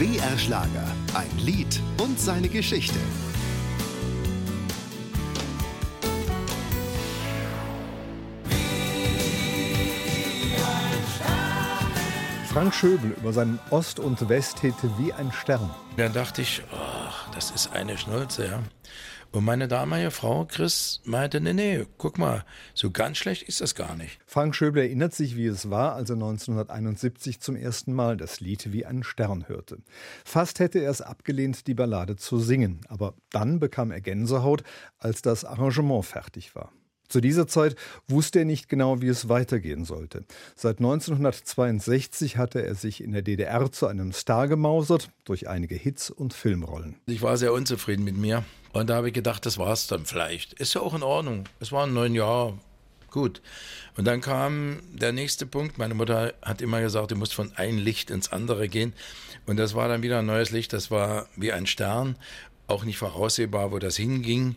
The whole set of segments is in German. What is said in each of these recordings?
BR Schlager, ein Lied und seine Geschichte. Frank Schöbel über seinen Ost- und West-Hit wie ein Stern. Dann dachte ich, ach, das ist eine Schnulze, ja. Und meine damalige Frau, Chris, meinte, nee, nee, guck mal, so ganz schlecht ist das gar nicht. Frank Schöbel erinnert sich, wie es war, als er 1971 zum ersten Mal das Lied wie ein Stern hörte. Fast hätte er es abgelehnt, die Ballade zu singen. Aber dann bekam er Gänsehaut, als das Arrangement fertig war. Zu dieser Zeit wusste er nicht genau, wie es weitergehen sollte. Seit 1962 hatte er sich in der DDR zu einem Star gemausert durch einige Hits und Filmrollen. Ich war sehr unzufrieden mit mir und da habe ich gedacht, das war es dann vielleicht. Ist ja auch in Ordnung. Es waren neun Jahre. Gut. Und dann kam der nächste Punkt. Meine Mutter hat immer gesagt, du musst von einem Licht ins andere gehen. Und das war dann wieder ein neues Licht. Das war wie ein Stern. Auch nicht voraussehbar, wo das hinging.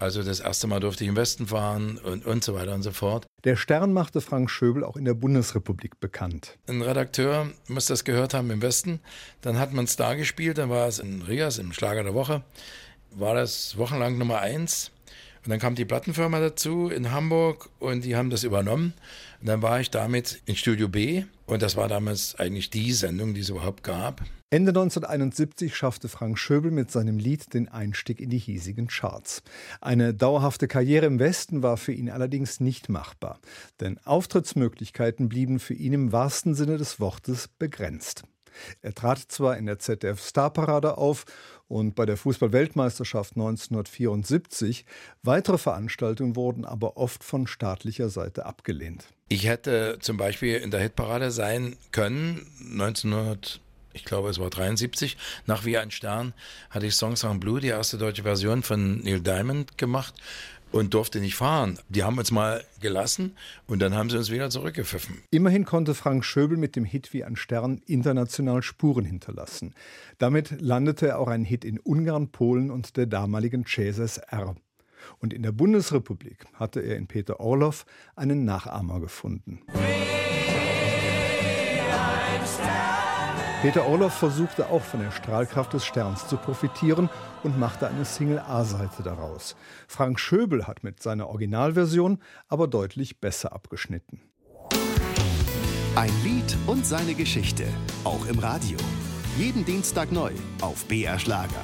Also das erste Mal durfte ich im Westen fahren und, und so weiter und so fort. Der Stern machte Frank Schöbel auch in der Bundesrepublik bekannt. Ein Redakteur muss das gehört haben im Westen. Dann hat man es da gespielt, dann war es in Rias, im Schlager der Woche. War das wochenlang Nummer eins. Und dann kam die Plattenfirma dazu in Hamburg und die haben das übernommen. Und dann war ich damit in Studio B und das war damals eigentlich die Sendung, die es überhaupt gab. Ende 1971 schaffte Frank Schöbel mit seinem Lied den Einstieg in die hiesigen Charts. Eine dauerhafte Karriere im Westen war für ihn allerdings nicht machbar, denn Auftrittsmöglichkeiten blieben für ihn im wahrsten Sinne des Wortes begrenzt. Er trat zwar in der ZDF Starparade auf und bei der Fußballweltmeisterschaft 1974, weitere Veranstaltungen wurden aber oft von staatlicher Seite abgelehnt. Ich hätte zum Beispiel in der Hitparade sein können, 1900 ich glaube es war 73, nach Wie ein Stern, hatte ich Songs on Blue, die erste deutsche Version von Neil Diamond gemacht und durfte nicht fahren. Die haben uns mal gelassen und dann haben sie uns wieder zurückgepfiffen. Immerhin konnte Frank Schöbel mit dem Hit wie ein Stern international Spuren hinterlassen. Damit landete er auch ein Hit in Ungarn, Polen und der damaligen CSSR. Und in der Bundesrepublik hatte er in Peter Orloff einen Nachahmer gefunden. Peter Orloff versuchte auch von der Strahlkraft des Sterns zu profitieren und machte eine Single-A-Seite daraus. Frank Schöbel hat mit seiner Originalversion aber deutlich besser abgeschnitten. Ein Lied und seine Geschichte, auch im Radio. Jeden Dienstag neu auf BR Schlager.